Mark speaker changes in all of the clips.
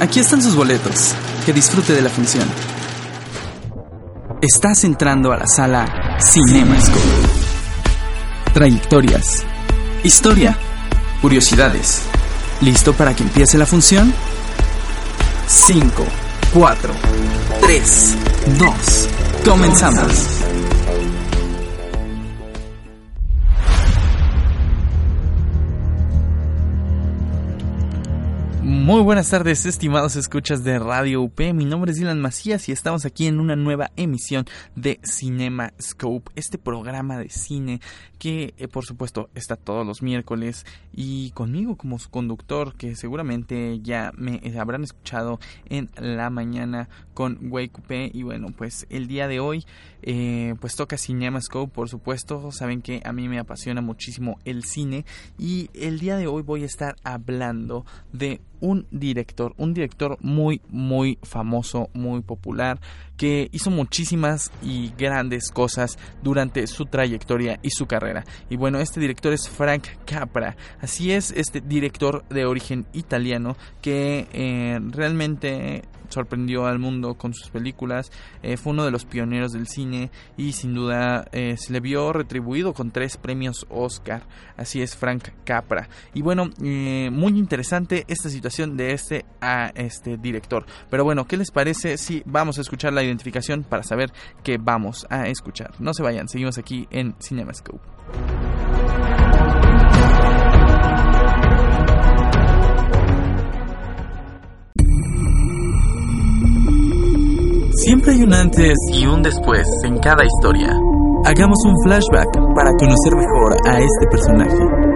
Speaker 1: Aquí están sus boletos. Que disfrute de la función. Estás entrando a la sala Cinemascope. Trayectorias. Historia. Curiosidades. ¿Listo para que empiece la función? 5, 4, 3, 2. Comenzamos. Muy buenas tardes, estimados escuchas de Radio UP. Mi nombre es Dylan Macías y estamos aquí en una nueva emisión de Cinema Scope, este programa de cine que, eh, por supuesto, está todos los miércoles y conmigo como su conductor, que seguramente ya me habrán escuchado en la mañana con Wake UP. Y bueno, pues el día de hoy, eh, pues toca Cinema Scope, por supuesto. Saben que a mí me apasiona muchísimo el cine y el día de hoy voy a estar hablando de un director, un director muy, muy famoso, muy popular, que hizo muchísimas y grandes cosas durante su trayectoria y su carrera. Y bueno, este director es Frank Capra. Así es, este director de origen italiano que eh, realmente sorprendió al mundo con sus películas, eh, fue uno de los pioneros del cine y sin duda eh, se le vio retribuido con tres premios Oscar. Así es Frank Capra. Y bueno, muy interesante esta situación de este, a este director. Pero bueno, ¿qué les parece si vamos a escuchar la identificación para saber qué vamos a escuchar? No se vayan, seguimos aquí en CinemaScope. Siempre hay un antes y un después en cada historia. Hagamos un flashback para conocer mejor a este personaje.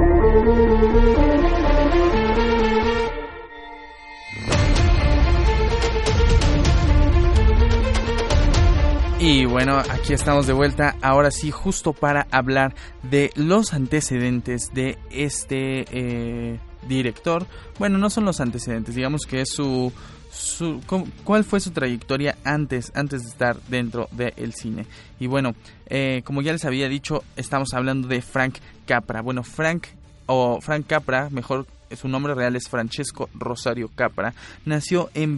Speaker 1: Y bueno, aquí estamos de vuelta, ahora sí, justo para hablar de los antecedentes de este eh, director. Bueno, no son los antecedentes, digamos que es su, su cuál fue su trayectoria antes, antes de estar dentro del cine. Y bueno, eh, como ya les había dicho, estamos hablando de Frank Capra. Bueno, Frank o Frank Capra, mejor su nombre real es Francesco Rosario Capra, nació en,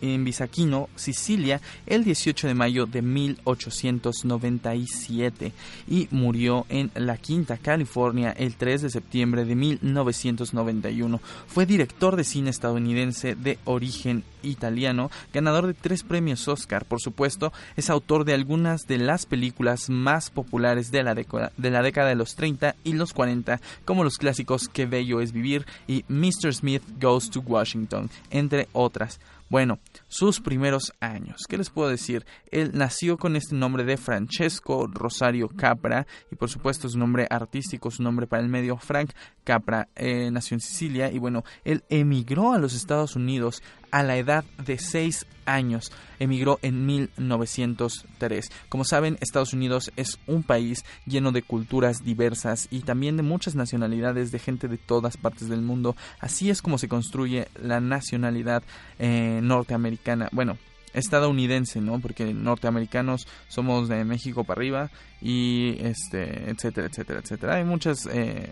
Speaker 1: en Bisaquino, Sicilia, el 18 de mayo de 1897 y murió en La Quinta, California, el 3 de septiembre de 1991. Fue director de cine estadounidense de origen italiano, ganador de tres premios Oscar, por supuesto, es autor de algunas de las películas más populares de la, década, de la década de los 30 y los 40, como los clásicos Qué bello es vivir y Mr. Smith Goes to Washington, entre otras. Bueno, sus primeros años. ¿Qué les puedo decir? Él nació con este nombre de Francesco Rosario Capra y por supuesto su nombre artístico, su nombre para el medio, Frank Capra. Eh, nació en Sicilia y bueno, él emigró a los Estados Unidos a la edad de 6 años. Emigró en 1903. Como saben, Estados Unidos es un país lleno de culturas diversas y también de muchas nacionalidades de gente de todas partes del mundo. Así es como se construye la nacionalidad eh, norteamericana. Bueno, estadounidense, ¿no? Porque norteamericanos somos de México para arriba y este, etcétera, etcétera, etcétera. Hay muchas eh,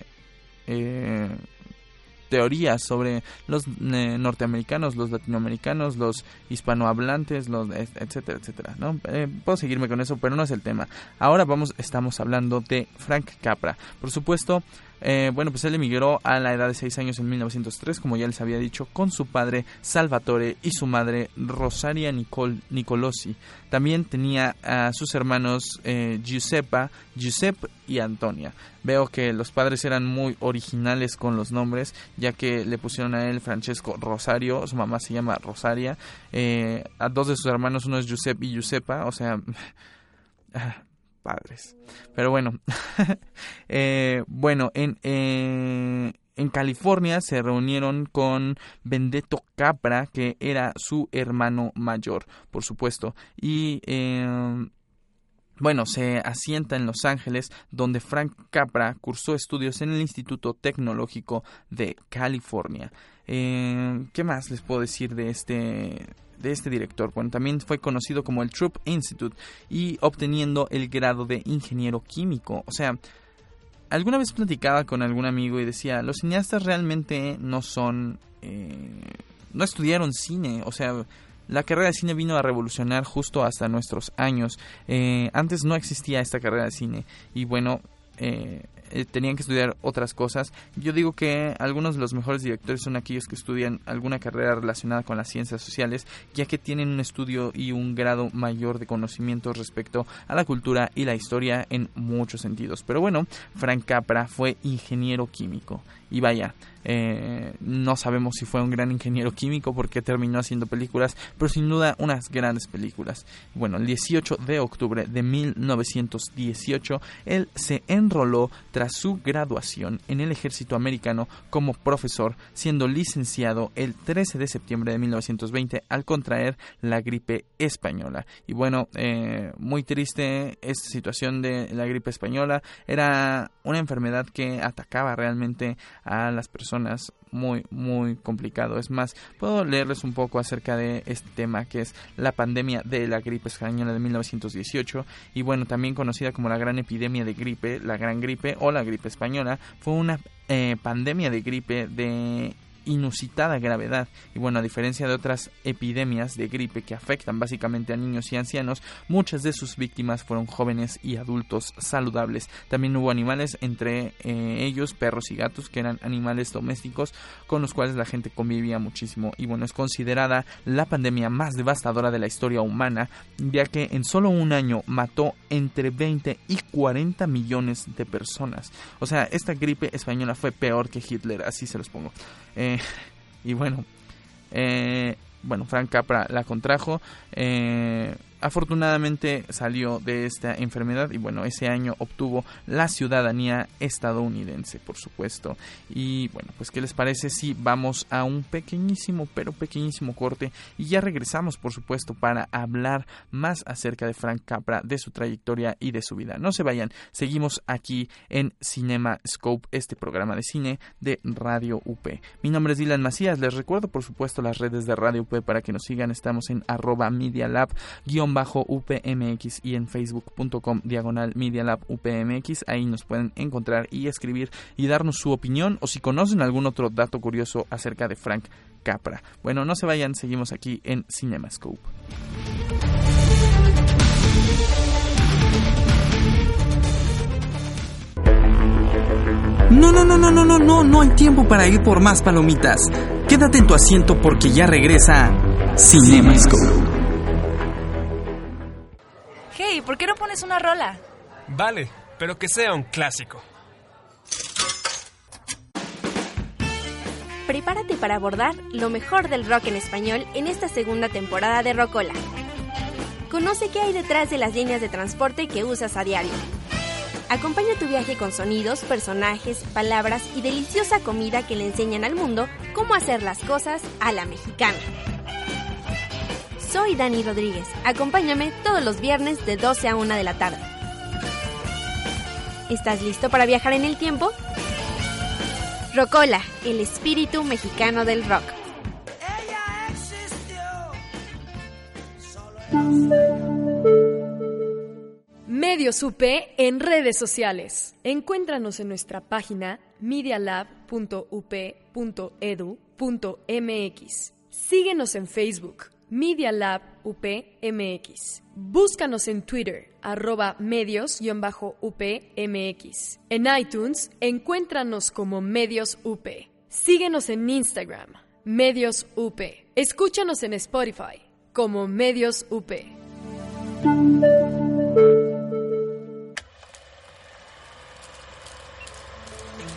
Speaker 1: eh, teorías sobre los eh, norteamericanos, los latinoamericanos, los hispanohablantes, los etcétera, etcétera, ¿no? Eh, puedo seguirme con eso, pero no es el tema. Ahora vamos, estamos hablando de Frank Capra. Por supuesto, eh, bueno, pues él emigró a la edad de 6 años en 1903, como ya les había dicho, con su padre Salvatore y su madre Rosaria Nicol Nicolosi. También tenía a sus hermanos eh, Giuseppa, Giuseppe y Antonia. Veo que los padres eran muy originales con los nombres, ya que le pusieron a él Francesco Rosario, su mamá se llama Rosaria. Eh, a dos de sus hermanos, uno es Giuseppe y Giuseppa, o sea... Pero bueno, eh, bueno, en, eh, en California se reunieron con Benedetto Capra, que era su hermano mayor, por supuesto. Y em, bueno, se asienta en Los Ángeles, donde Frank Capra cursó estudios en el Instituto Tecnológico de California. Eh, ¿Qué más les puedo decir de este de este director. Bueno, también fue conocido como el Troop Institute y obteniendo el grado de ingeniero químico. O sea, alguna vez platicaba con algún amigo y decía, los cineastas realmente no son... Eh, no estudiaron cine, o sea, la carrera de cine vino a revolucionar justo hasta nuestros años. Eh, antes no existía esta carrera de cine y bueno, eh, eh, tenían que estudiar otras cosas. Yo digo que algunos de los mejores directores son aquellos que estudian alguna carrera relacionada con las ciencias sociales, ya que tienen un estudio y un grado mayor de conocimiento respecto a la cultura y la historia en muchos sentidos. Pero bueno, Frank Capra fue ingeniero químico. Y vaya, eh, no sabemos si fue un gran ingeniero químico porque terminó haciendo películas, pero sin duda unas grandes películas. Bueno, el 18 de octubre de 1918, él se enroló tras su graduación en el ejército americano como profesor, siendo licenciado el 13 de septiembre de 1920 al contraer la gripe española. Y bueno, eh, muy triste esta situación de la gripe española. Era una enfermedad que atacaba realmente a las personas muy muy complicado. Es más puedo leerles un poco acerca de este tema que es la pandemia de la gripe española de 1918 y bueno también conocida como la gran epidemia de gripe la gran gripe o la gripe española fue una eh, pandemia de gripe de inusitada gravedad. Y bueno, a diferencia de otras epidemias de gripe que afectan básicamente a niños y ancianos, muchas de sus víctimas fueron jóvenes y adultos saludables. También hubo animales, entre eh, ellos perros y gatos, que eran animales domésticos con los cuales la gente convivía muchísimo. Y bueno, es considerada la pandemia más devastadora de la historia humana, ya que en solo un año mató entre 20 y 40 millones de personas. O sea, esta gripe española fue peor que Hitler, así se los pongo. Eh, y bueno, eh, bueno, Frank Capra la contrajo. Eh, afortunadamente salió de esta enfermedad y bueno, ese año obtuvo la ciudadanía estadounidense, por supuesto. Y bueno, pues ¿qué les parece si vamos a un pequeñísimo, pero pequeñísimo corte y ya regresamos, por supuesto, para hablar más acerca de Frank Capra, de su trayectoria y de su vida. No se vayan, seguimos aquí en Cinema Scope, este programa de cine de Radio UP. Mi nombre es Dylan Macías, les recuerdo por supuesto las redes de Radio UP para que nos sigan, estamos en arroba Media Lab, UPMX y en facebook.com diagonal Media Lab UPMX. Ahí nos pueden encontrar y escribir y darnos su opinión o si conocen algún otro dato curioso acerca de Frank Capra. Bueno, no se vayan, seguimos aquí en CinemaScope.
Speaker 2: No, no, no, no, no, no, no, no hay tiempo para ir por más palomitas. Quédate en tu asiento porque ya regresa CinemaScope.
Speaker 3: Hey, ¿por qué no pones una rola?
Speaker 4: Vale, pero que sea un clásico.
Speaker 3: Prepárate para abordar lo mejor del rock en español en esta segunda temporada de Rocola. Conoce qué hay detrás de las líneas de transporte que usas a diario. Acompaña tu viaje con sonidos, personajes, palabras y deliciosa comida que le enseñan al mundo cómo hacer las cosas a la mexicana. Soy Dani Rodríguez. Acompáñame todos los viernes de 12 a 1 de la tarde. ¿Estás listo para viajar en el tiempo? Rocola, el espíritu mexicano del rock.
Speaker 5: Medios UP en redes sociales. Encuéntranos en nuestra página medialab.up.edu.mx. Síguenos en Facebook Media Lab UPMX. Búscanos en Twitter, arroba medios-upmx. En iTunes, encuéntranos como Medios UP. Síguenos en Instagram, Medios UP. Escúchanos en Spotify, como Medios UP.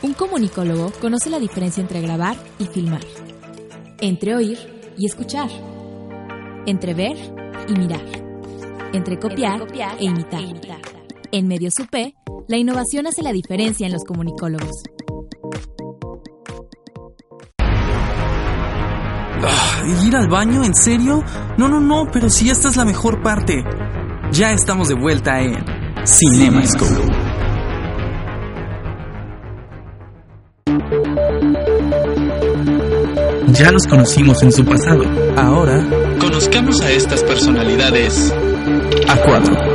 Speaker 6: Un comunicólogo conoce la diferencia entre grabar y filmar, entre oír y escuchar entre ver y mirar, entre copiar, e, imitar. En Medios UP, la innovación hace la diferencia en los comunicólogos.
Speaker 2: Ah, ¿Ir al baño? ¿En serio? No, no, no, pero si esta es la mejor parte. Ya estamos de vuelta en CinemaScope. Ya los conocimos en su pasado. Ahora, conozcamos a estas personalidades a cuatro.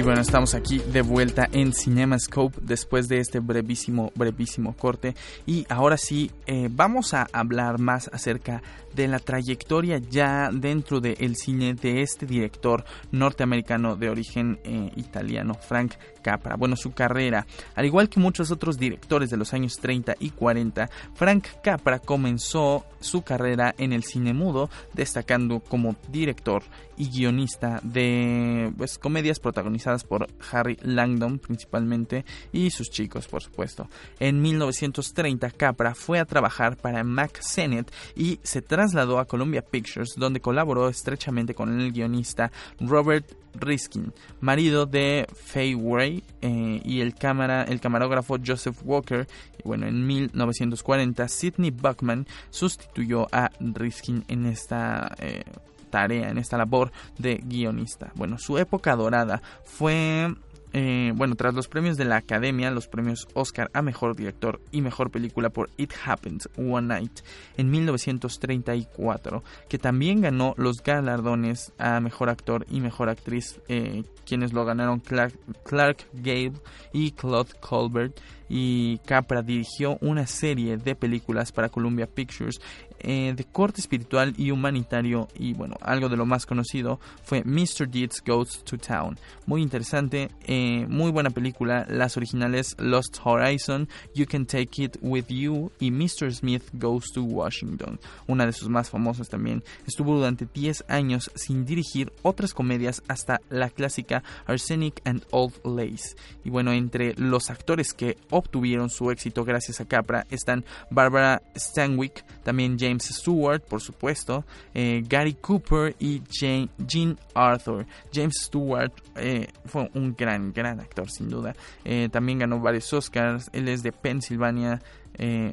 Speaker 1: Y bueno, estamos aquí de vuelta en CinemaScope después de este brevísimo, brevísimo corte. Y ahora sí, eh, vamos a hablar más acerca de la trayectoria ya dentro del cine de este director norteamericano de origen eh, italiano, Frank Capra. Bueno, su carrera, al igual que muchos otros directores de los años 30 y 40, Frank Capra comenzó su carrera en el cine mudo, destacando como director y guionista de pues, comedias protagonizadas por Harry Langdon principalmente y sus chicos, por supuesto. En 1930, Capra fue a trabajar para Mac Sennett y se trasladó a Columbia Pictures, donde colaboró estrechamente con el guionista Robert Riskin, marido de Fay Wray eh, y el, cámara, el camarógrafo Joseph Walker. Bueno, en 1940 Sidney Buckman sustituyó a Riskin en esta eh, tarea, en esta labor de guionista. Bueno, su época dorada fue eh, bueno, tras los premios de la Academia, los premios Oscar a Mejor Director y Mejor Película por It Happened One Night en 1934, que también ganó los galardones a Mejor Actor y Mejor Actriz, eh, quienes lo ganaron Clark, Clark Gable y Claude Colbert y Capra dirigió una serie de películas para Columbia Pictures eh, de corte espiritual y humanitario y bueno, algo de lo más conocido fue Mr. Deeds Goes to Town. Muy interesante, eh, muy buena película, las originales Lost Horizon, You Can Take It With You y Mr. Smith Goes to Washington, una de sus más famosas también. Estuvo durante 10 años sin dirigir otras comedias hasta la clásica Arsenic and Old Lace. Y bueno, entre los actores que obtuvieron su éxito gracias a Capra están Barbara Stanwyck, también James Stewart, por supuesto, eh, Gary Cooper y Jean Arthur. James Stewart eh, fue un gran, gran actor sin duda. Eh, también ganó varios Oscars. Él es de Pensilvania,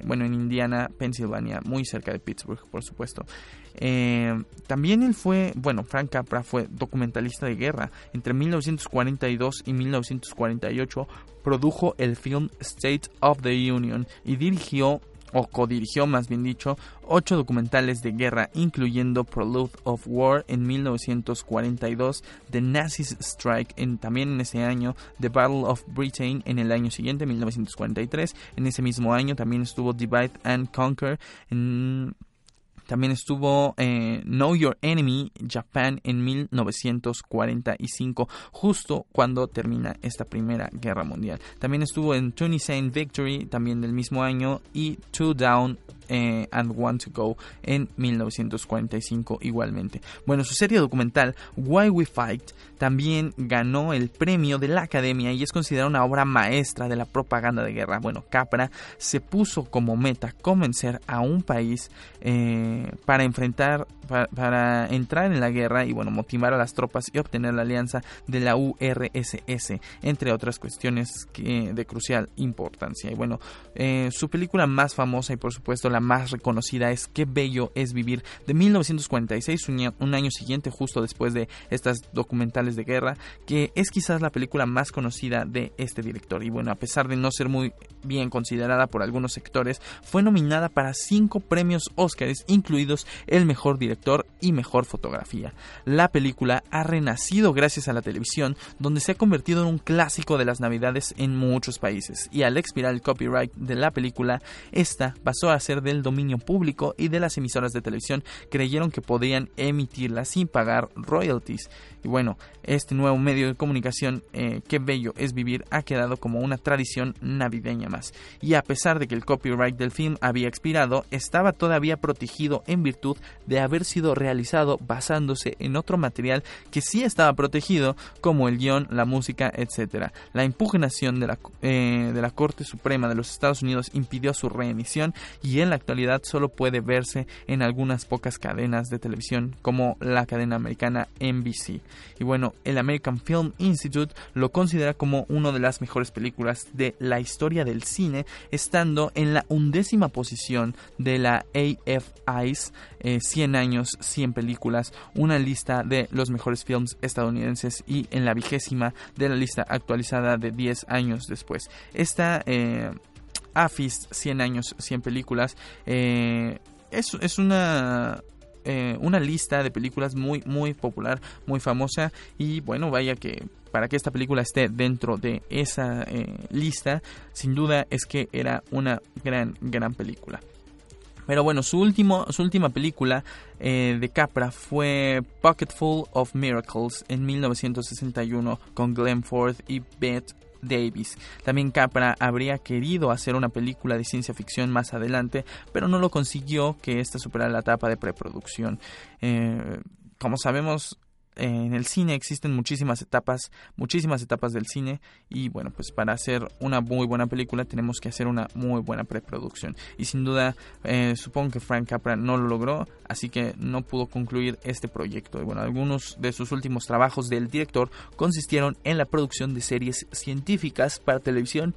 Speaker 1: bueno, en Indiana, Pensilvania, muy cerca de Pittsburgh, por supuesto. también él fue, bueno, Frank Capra fue documentalista de guerra. Entre 1942 y 1948 produjo el film State of the Union y dirigió o codirigió más bien dicho, ocho documentales de guerra, incluyendo Prelude of War en 1942, The Nazis Strike en, también en ese año, The Battle of Britain en el año siguiente, 1943, en ese mismo año también estuvo Divide and Conquer en también estuvo eh, Know Your Enemy Japan en 1945, justo cuando termina esta Primera Guerra Mundial. También estuvo en Tony Saint Victory, también del mismo año, y Two Down eh, and Want to Go en 1945 igualmente. Bueno, su serie documental Why We Fight también ganó el premio de la Academia y es considerada una obra maestra de la propaganda de guerra. Bueno, Capra se puso como meta convencer a un país eh, para enfrentar para, entrar en la guerra y bueno motivar a las tropas y obtener la alianza de la URSS entre otras cuestiones de crucial importancia y bueno eh, su película más famosa y por supuesto la más reconocida es Qué bello es vivir de 1946 un, año siguiente justo después de estas documentales de guerra que es quizás la película más conocida de este director y bueno a pesar de no ser muy bien considerada por algunos sectores fue nominada para cinco premios Oscars incluidos el mejor director y mejor fotografía. La película ha renacido gracias a la televisión, donde se ha convertido en un clásico de las navidades en muchos países, y al expirar el copyright de la película, esta pasó a ser del dominio público y de las emisoras de televisión creyeron que podían emitirla sin pagar royalties. Y bueno, este nuevo medio de comunicación, eh, qué bello es vivir, ha quedado como una tradición navideña más. Y a pesar de que el copyright del film había expirado, estaba todavía protegido en virtud de haber sido realizado basándose en otro material que sí estaba protegido, como el guion, la música, etc. La impugnación de la, eh, de la Corte Suprema de los Estados Unidos impidió su reemisión y en la actualidad solo puede verse en algunas pocas cadenas de televisión como la cadena americana NBC. Y bueno, el American Film Institute lo considera como una de las mejores películas de la historia del cine, estando en la undécima posición de la AFI's 100 eh, años, 100 películas, una lista de los mejores films estadounidenses y en la vigésima de la lista actualizada de 10 años después. Esta eh, AFIS 100 años, 100 películas eh, es, es una una lista de películas muy muy popular, muy famosa y bueno, vaya que para que esta película esté dentro de esa eh, lista, sin duda es que era una gran, gran película. Pero bueno, su, último, su última película eh, de Capra fue Pocketful of Miracles en 1961 con Glenn Ford y Bette Davis. También Capra habría querido hacer una película de ciencia ficción más adelante, pero no lo consiguió que esta superara la etapa de preproducción. Eh, como sabemos, en el cine existen muchísimas etapas, muchísimas etapas del cine y bueno, pues para hacer una muy buena película tenemos que hacer una muy buena preproducción. Y sin duda eh, supongo que Frank Capra no lo logró, así que no pudo concluir este proyecto. Y bueno, algunos de sus últimos trabajos del director consistieron en la producción de series científicas para televisión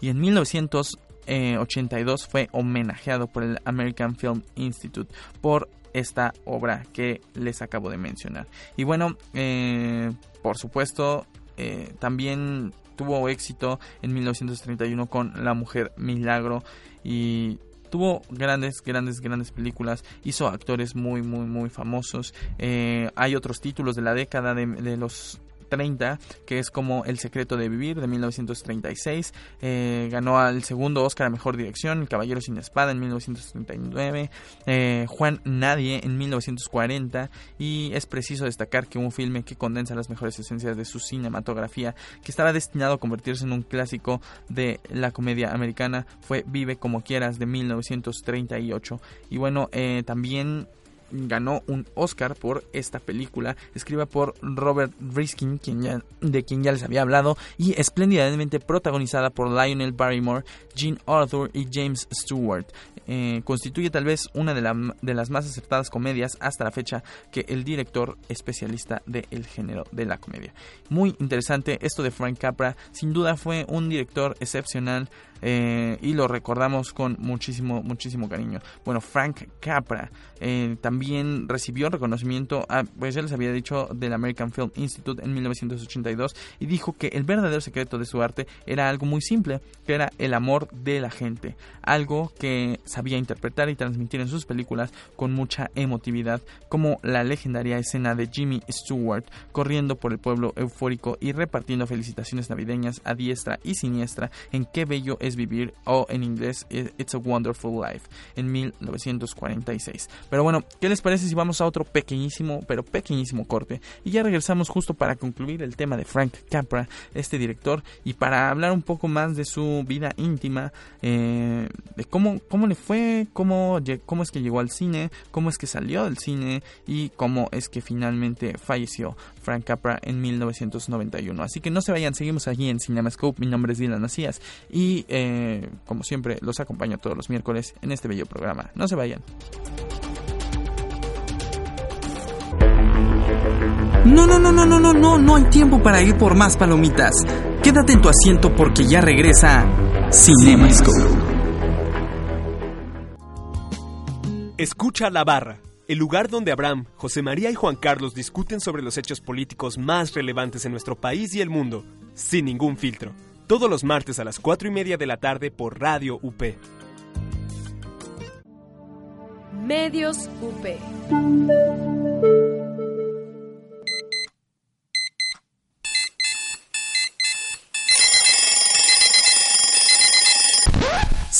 Speaker 1: y en 1982 fue homenajeado por el American Film Institute por esta obra que les acabo de mencionar. Y bueno, eh, por supuesto, eh, también tuvo éxito en 1931 con La Mujer Milagro y tuvo grandes, grandes, grandes películas, hizo actores muy, muy, muy famosos. Eh, hay otros títulos de la década de, de los 30, que es como El secreto de vivir de 1936. Eh, ganó al segundo Oscar a Mejor Dirección, El Caballero sin Espada en 1939, eh, Juan Nadie en 1940 y es preciso destacar que un filme que condensa las mejores esencias de su cinematografía, que estaba destinado a convertirse en un clásico de la comedia americana, fue Vive como quieras de 1938. Y bueno, eh, también ganó un Oscar por esta película, escriba por Robert Riskin, quien de quien ya les había hablado, y espléndidamente protagonizada por Lionel Barrymore, Jean Arthur y James Stewart. Eh, constituye tal vez una de, de, las más acertadas comedias hasta la fecha que el director especialista del género de la comedia. Muy interesante esto de Frank Capra, sin duda fue un director excepcional, eh, y lo recordamos con muchísimo, muchísimo cariño. Bueno, Frank Capra eh, también recibió reconocimiento, pues ya les había dicho, del American Film Institute en 1982 y dijo que el verdadero secreto de su arte era algo muy simple, que era el amor de la gente, algo que sabía interpretar y transmitir en sus películas con mucha emotividad, como la legendaria escena de Jimmy Stewart corriendo por el pueblo eufórico y repartiendo felicitaciones navideñas a diestra y siniestra en qué bello vivir o en inglés It's a Wonderful Life en 1946. Pero bueno, ¿qué les parece si vamos a otro pequeñísimo, pero pequeñísimo corte? Y ya regresamos justo para concluir el tema de Frank Capra, este director, y para hablar un poco más de su vida íntima, eh, de cómo, cómo le fue, cómo, cómo es que llegó al cine, cómo es que salió del cine y cómo es que finalmente falleció Frank Capra en 1991. Así que no se vayan, seguimos allí en CinemaScope. Mi nombre es Dylan Macías y eh, como siempre los acompaño todos los miércoles en este bello programa. No se vayan.
Speaker 2: No, no, no, no, no, no, no, no hay tiempo para ir por más palomitas. Quédate en tu asiento porque ya regresa CinemaScope.
Speaker 4: Escucha la barra el lugar donde Abraham, José María y Juan Carlos discuten sobre los hechos políticos más relevantes en nuestro país y el mundo, sin ningún filtro, todos los martes a las 4 y media de la tarde por Radio UP.
Speaker 5: Medios UP.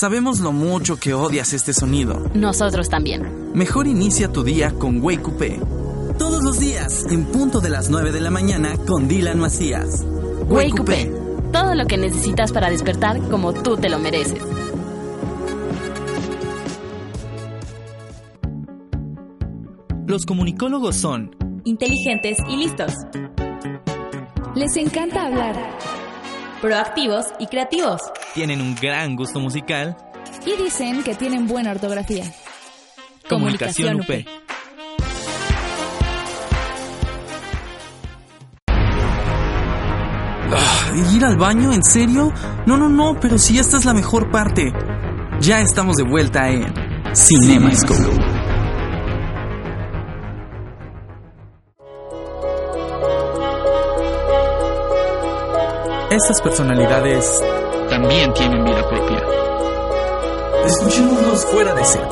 Speaker 2: Sabemos lo mucho que odias este sonido.
Speaker 7: Nosotros también.
Speaker 2: Mejor inicia tu día con Wake Up. Todos los días, en punto de las 9 de la mañana, con Dylan Macías.
Speaker 7: Wake, Up. Todo lo que necesitas para despertar como tú te lo mereces.
Speaker 2: Los comunicólogos son
Speaker 6: inteligentes y listos. Les encanta hablar. Proactivos y creativos
Speaker 2: tienen un gran gusto musical
Speaker 6: y dicen que tienen buena ortografía.
Speaker 2: Comunicación, UP. Ah, ¿Ir al baño? ¿En serio? No, no, no, pero si esta es la mejor parte. Ya estamos de vuelta en CinemaScope. Estas personalidades también tienen vida propia. Escuchémoslos fuera de ser.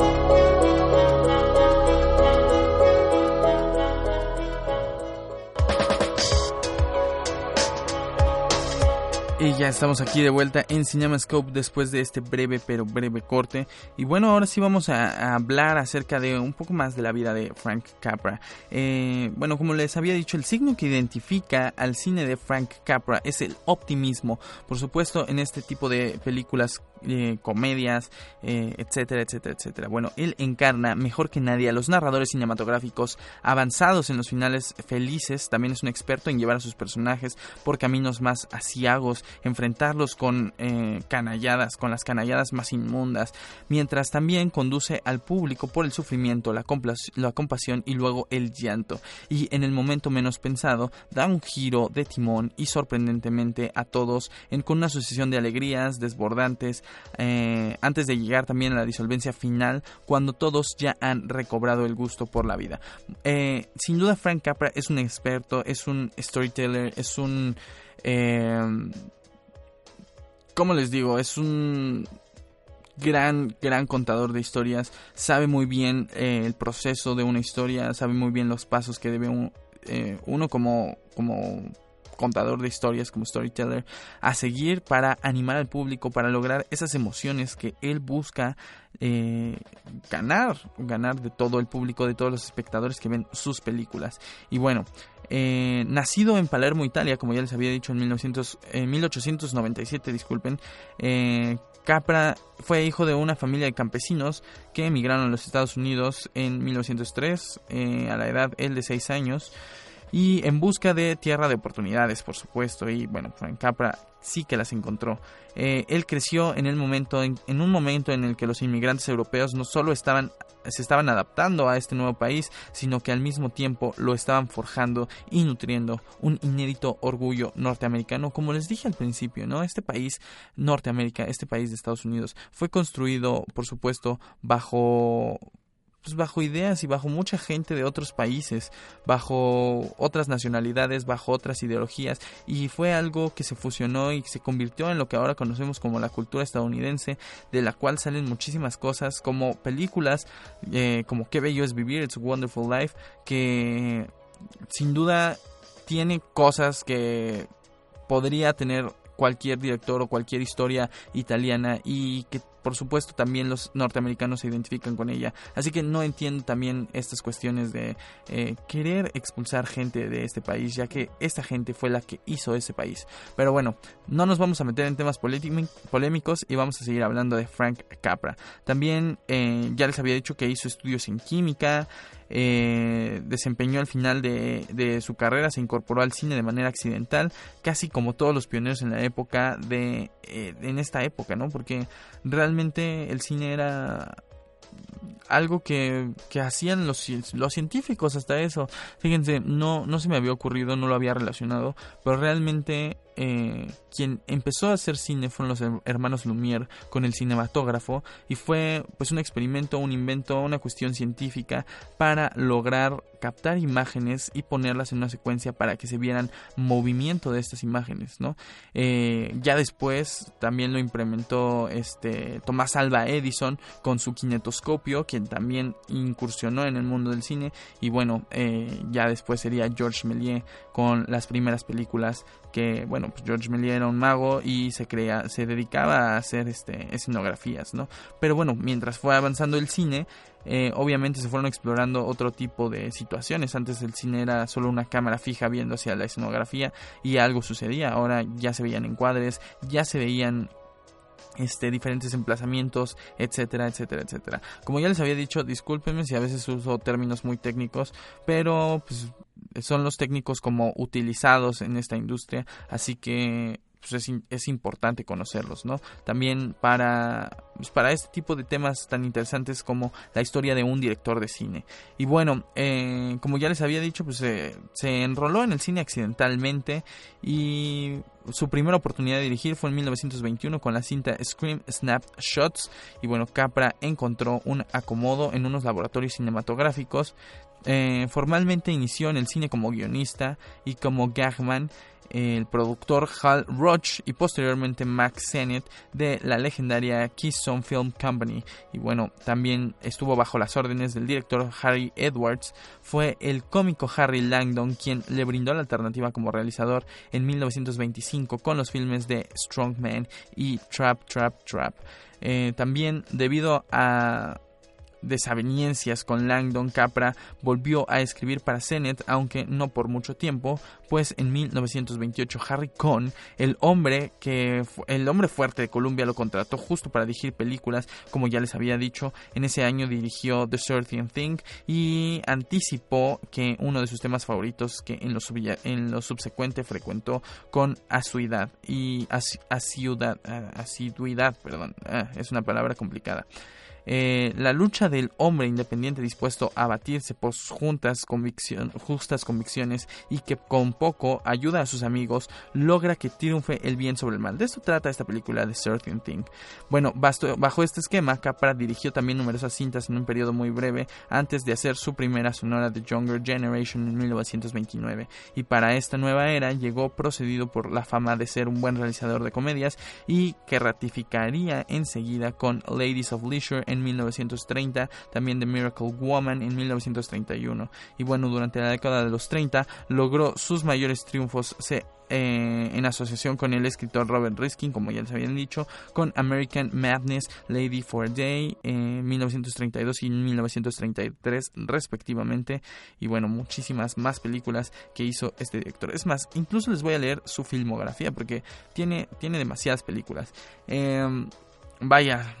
Speaker 1: Y ya estamos aquí de vuelta en CinemaScope después de este breve pero breve corte. Y bueno, ahora sí vamos a, hablar acerca de un poco más de la vida de Frank Capra. Eh, bueno, como les había dicho, el signo que identifica al cine de Frank Capra es el optimismo. Por supuesto, en este tipo de películas eh, comedias, eh, etcétera, etcétera, etcétera. Bueno, él encarna mejor que nadie a los narradores cinematográficos avanzados en los finales felices. También es un experto en llevar a sus personajes por caminos más asiagos, enfrentarlos con eh, canalladas, con las canalladas más inmundas, mientras también conduce al público por el sufrimiento, la, la compasión y luego el llanto. Y en el momento menos pensado, da un giro de timón y sorprendentemente a todos en, con una sucesión de alegrías desbordantes eh, antes de llegar también a la disolvencia final, cuando todos ya han recobrado el gusto por la vida. Eh, sin duda, Frank Capra es un experto, es un storyteller, es un... Eh, ¿Cómo les digo? Es un gran, gran contador de historias, sabe muy bien el proceso de una historia, sabe muy bien los pasos que debe uno como, como contador de historias, como storyteller, a seguir para animar al público, para lograr esas emociones que él busca eh, ganar, ganar de todo el público, de todos los espectadores que ven sus películas. Y bueno, eh, nacido en Palermo, Italia, como ya les había dicho en, 1900, en 1897, disculpen, eh, Capra fue hijo de una familia de campesinos que emigraron a los Estados Unidos en 1903, a la edad él de 6 años y en busca de tierra de oportunidades, por supuesto. Y bueno, Frank Capra sí que las encontró. Eh, él creció en el momento, en, un momento en el que los inmigrantes europeos no solo estaban se estaban adaptando a este nuevo país, sino que al mismo tiempo lo estaban forjando y nutriendo un inédito orgullo norteamericano, como les dije al principio, ¿no? Este país, Norteamérica, este país de Estados Unidos, fue construido, por supuesto, bajo pues bajo ideas y bajo mucha gente de otros países, bajo otras nacionalidades, bajo otras ideologías y fue algo que se fusionó y se convirtió en lo que ahora conocemos como la cultura estadounidense, de la cual salen muchísimas cosas como películas eh, como Qué bello es vivir, It's a Wonderful Life, que sin duda tiene cosas que podría tener cualquier director o cualquier historia italiana y que por supuesto también los norteamericanos se identifican con ella. Así que no entiendo también estas cuestiones de eh, querer expulsar gente de este país, ya que esta gente fue la que hizo ese país. Pero bueno, no nos vamos a meter en temas polémicos y vamos a seguir hablando de Frank Capra. También eh, ya les había dicho que hizo estudios en química, eh, desempeñó al final de, su carrera, se incorporó al cine de manera accidental, casi como todos los pioneros en la época de, en esta época, ¿no? Porque realmente el cine era algo que, que hacían los, los, científicos hasta eso. Fíjense, no, no se me había ocurrido, no lo había relacionado, pero realmente eh, quien empezó a hacer cine fueron los hermanos Lumière con el cinematógrafo y fue pues un experimento, un invento, una cuestión científica para lograr captar imágenes y ponerlas en una secuencia para que se vieran movimiento de estas imágenes, ¿no? Eh, ya después también lo implementó este Tomás Alba Edison con su kinetoscopio, quien también incursionó en el mundo del cine y bueno, eh, ya después sería Georges Méliès con las primeras películas que bueno pues George Méliès era un mago y se crea se dedicaba a hacer este escenografías no pero bueno mientras fue avanzando el cine eh, obviamente se fueron explorando otro tipo de situaciones. Antes el cine era solo una cámara fija viendo hacia la escenografía y algo sucedía. Ahora ya se veían encuadres ya se veían este, diferentes emplazamientos, etcétera, etcétera, etcétera. Como ya les había dicho, discúlpenme si a veces uso términos muy técnicos, pero pues son los técnicos como utilizados en esta industria, así que pues, es, importante conocerlos, ¿no? También para, pues, para este tipo de temas tan interesantes como la historia de un director de cine. Y bueno, eh, como ya les había dicho, pues se enroló en el cine accidentalmente y su primera oportunidad de dirigir fue en 1921 con la cinta Scream Snap Shots y bueno, Capra encontró un acomodo en unos laboratorios cinematográficos Eh, formalmente inició en el cine como guionista y como gagman el productor Hal Roach y posteriormente Max Sennett de la legendaria Keystone Film Company. Y bueno, también estuvo bajo las órdenes del director Harry Edwards. Fue el cómico Harry Langdon quien le brindó la alternativa como realizador en 1925 con los filmes de Strongman y Trap, Trap, Trap. Eh, también debido a desavenencias con Langdon Capra volvió a escribir para Sennett, aunque no por mucho tiempo, pues en 1928 Harry Cohn, el hombre que el hombre fuerte de Columbia lo contrató justo para dirigir películas, como ya les había dicho, en ese año dirigió The Certain Thing y anticipó que uno de sus temas favoritos que en lo, en subsecuente frecuentó con asiduidad y asiduidad, asiduidad, perdón, ah, es una palabra complicada. Eh, la lucha del hombre independiente dispuesto a batirse por sus justas convicciones y que con poco ayuda a sus amigos logra que triunfe el bien sobre el mal. De esto trata esta película de Certain Thing. Bueno, bajo este esquema, Capra dirigió también numerosas cintas en un periodo muy breve antes de hacer su primera sonora de Younger Generation en 1929 y para esta nueva era llegó procedido por la fama de ser un buen realizador de comedias y que ratificaría enseguida con Ladies of Leisure 1930, también The Miracle Woman en 1931. Y bueno, durante la década de los 30 logró sus mayores triunfos eh, en asociación con el escritor Robert Riskin, como ya les habían dicho, con American Madness, Lady for a Day en 1932 y 1933 respectivamente. Y bueno, muchísimas más películas que hizo este director. Es más, incluso les voy a leer su filmografía porque tiene, tiene demasiadas películas. Em, vaya,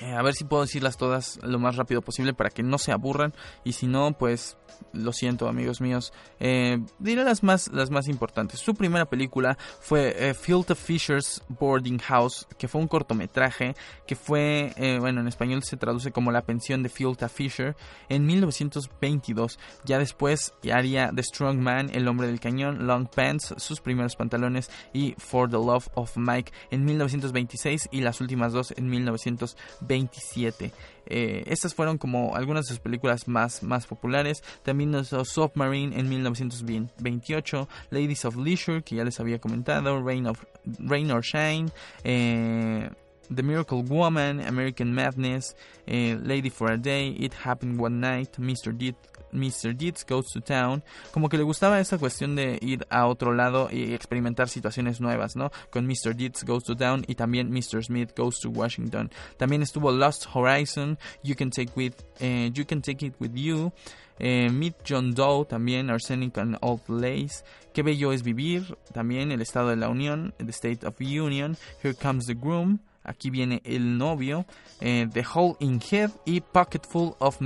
Speaker 1: eh, a ver si puedo decirlas todas lo más rápido posible para que no se aburran. Y si no, pues lo siento amigos míos, eh, diré las más, las más importantes. Su primera película fue eh, Fishers Boarding House, que fue un cortometraje que fue, eh, bueno, en español se traduce como La pensión de of Fisher, en 1922. Ya después haría The Strong Man, El hombre del cañón, Long Pants, sus primeros pantalones y For the Love of Mike en 1926 y las últimas dos en 1927. Eh, estas fueron como algunas de sus películas más, más populares. También hizo Submarine en 1928, Ladies of Leisure, que ya les había comentado, Rain, of, Rain or Shine. Eh, The Miracle Woman, American Madness, eh, Lady for a Day, It Happened One Night, Mr. Deed, Mr. Deeds Goes to Town, como que le gustaba esa cuestión de ir a otro lado y experimentar situaciones nuevas, ¿no? Con Mr. Deeds Goes to Town y también Mr. Smith Goes to Washington. También estuvo Lost Horizon, You Can Take, with, eh, you can take It With You, eh, Meet John Doe también, Arsenic and Old Lace, Qué Bello es Vivir, también El Estado de la Unión, The State of Union, Here Comes the Groom, Aquí viene el novio, eh, The Hole in Head y Pocketful of,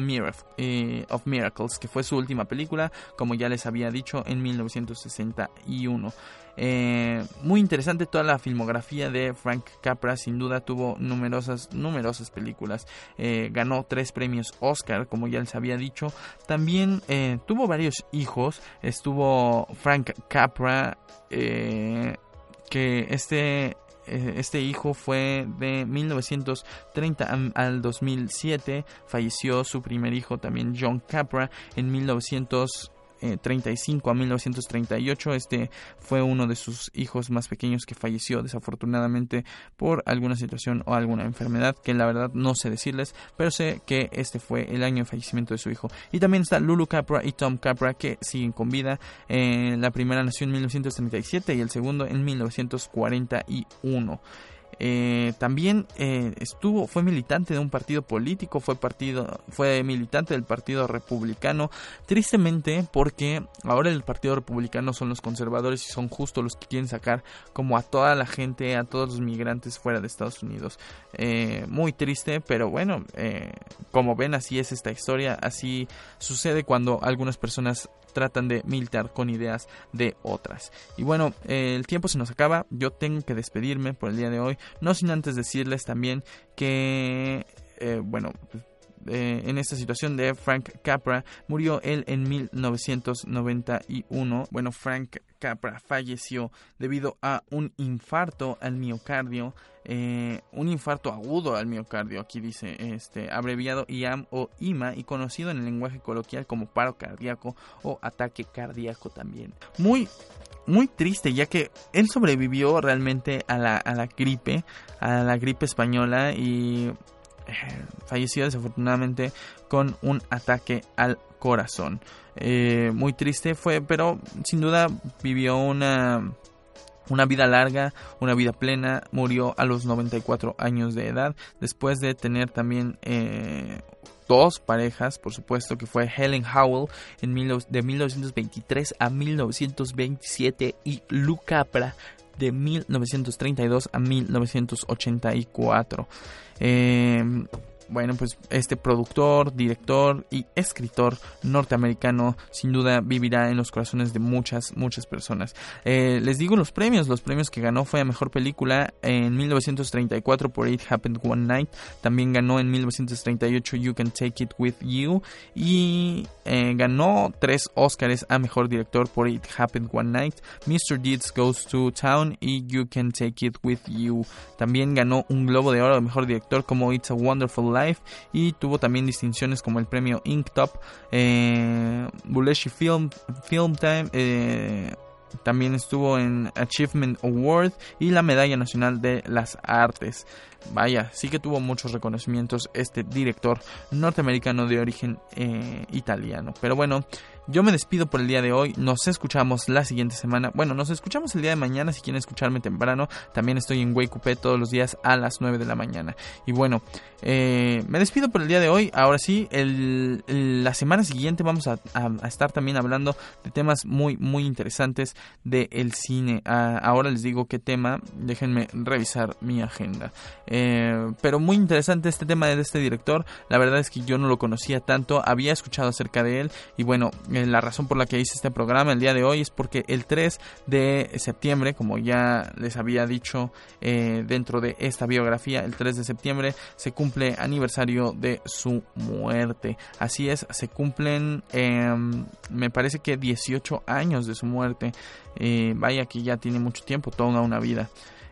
Speaker 1: eh, of, Miracles, que fue su última película, como ya les había dicho, en 1961. Eh, muy interesante toda la filmografía de Frank Capra, sin duda tuvo numerosas, numerosas películas. ganó tres premios Oscar, como ya les había dicho. También tuvo varios hijos. Estuvo Frank Capra, que este este hijo fue de 1930 al 2007. Falleció su primer hijo también, John Capra, en 1900. 35 a 1938. Este fue uno de sus hijos más pequeños que falleció desafortunadamente por alguna situación o alguna enfermedad que la verdad no sé decirles, pero sé que este fue el año de fallecimiento de su hijo. Y también está Lulu Capra y Tom Capra que siguen con vida. Eh, la primera nació en 1937 y el segundo en 1941. Eh, también eh, estuvo, fue militante de un partido político, fue partido, fue militante del Partido Republicano. Tristemente, porque ahora el Partido Republicano son los conservadores y son justo los que quieren sacar como a toda la gente, a todos los migrantes fuera de Estados Unidos. Eh, muy triste, pero bueno, como ven, así es esta historia, así sucede cuando algunas personas tratan de militar con ideas de otras. Y bueno, el tiempo se nos acaba, yo tengo que despedirme por el día de hoy, no sin antes decirles también que, eh, bueno, en esta situación de Frank Capra. Murió él en 1991. Bueno, Frank Capra falleció debido a un infarto al miocardio. Eh, un infarto agudo al miocardio, aquí dice, este, abreviado IAM o IMA y conocido en el lenguaje coloquial como paro cardíaco o ataque cardíaco también. Muy muy triste ya que él sobrevivió realmente a la, a la gripe, a la gripe española y eh, falleció desafortunadamente con un ataque al corazón. Eh, muy triste fue, pero sin duda vivió una, una vida larga, una vida plena. Murió a los 94 años de edad después de tener también eh, dos parejas, por supuesto, que fue Helen Howell en de 1923 a 1927 y Lou Capra de 1932 a 1984. Eh, bueno, pues este productor, director y escritor norteamericano sin duda vivirá en los corazones de muchas, muchas personas. Eh, les digo los premios, los premios que ganó fue a Mejor Película en 1934 por It Happened One Night, también ganó en 1938 You Can Take It With You y eh, ganó tres Oscars a Mejor Director por It Happened One Night, Mr. Deeds Goes to Town y You Can Take It With You. También ganó un Globo de Oro de Mejor Director como It's a Wonderful Y tuvo también distinciones como el premio Inktop, eh, Buleshi Film, Film Time, eh, también estuvo en Achievement Award y la Medalla Nacional de las Artes. Vaya, sí que tuvo muchos reconocimientos este director norteamericano de origen eh, italiano. Pero bueno, yo me despido por el día de hoy. Nos escuchamos la siguiente semana. Bueno, nos escuchamos el día de mañana si quieren escucharme temprano. También estoy en Wake todos los días a las 9 de la mañana. Y bueno, eh, me despido por el día de hoy. Ahora sí, la semana siguiente vamos a, estar también hablando de temas muy, muy interesantes del cine. Ah, ahora les digo qué tema. Déjenme revisar mi agenda. Eh, pero muy interesante este tema de este director. La verdad es que yo no lo conocía tanto. Había escuchado acerca de él. Y bueno, la razón por la que hice este programa el día de hoy es porque el 3 de septiembre, como ya les había dicho eh, dentro de esta biografía, el 3 de septiembre se cumple aniversario de su muerte. Así es, se cumplen, em, me parece que 18 años de su muerte. Eh, vaya que ya tiene mucho tiempo, toda una vida.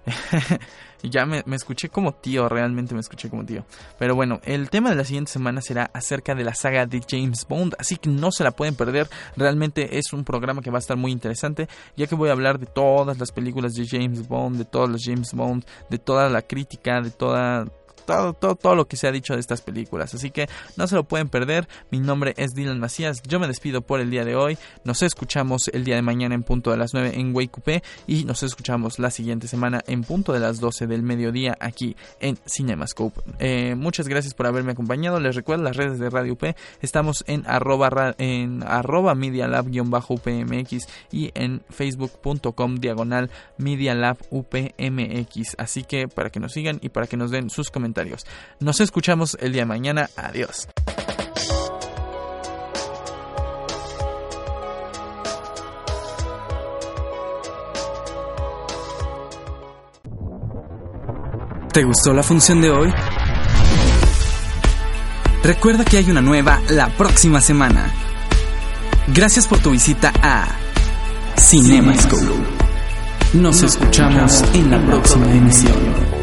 Speaker 1: ya me, escuché como tío, realmente me escuché como tío. Pero bueno, el tema de la siguiente semana será acerca de la saga de James Bond, así que no se la pueden perder. Realmente es un programa que va a estar muy interesante, ya que voy a hablar de todas las películas de James Bond, de todos los James Bond, de toda la crítica, de toda todo, todo, todo lo que se ha dicho de estas películas. Así que no se lo pueden perder. Mi nombre es Dylan Macías. Yo me despido por el día de hoy. Nos escuchamos el día de mañana en punto de las 9 en Wake y nos escuchamos la siguiente semana en punto de las 12 del mediodía aquí en Cinemascope. Eh, muchas gracias por haberme acompañado. Les recuerdo las redes de Radio UP. Estamos en arroba, en arroba upmx y en facebook.com diagonal upmx. Así que para que nos sigan y para que nos den sus nos escuchamos el día de mañana. Adiós.
Speaker 2: ¿Te gustó la función de hoy? Recuerda que hay una nueva la próxima semana. Gracias por tu visita a Cinemascope. Nos escuchamos en la próxima emisión.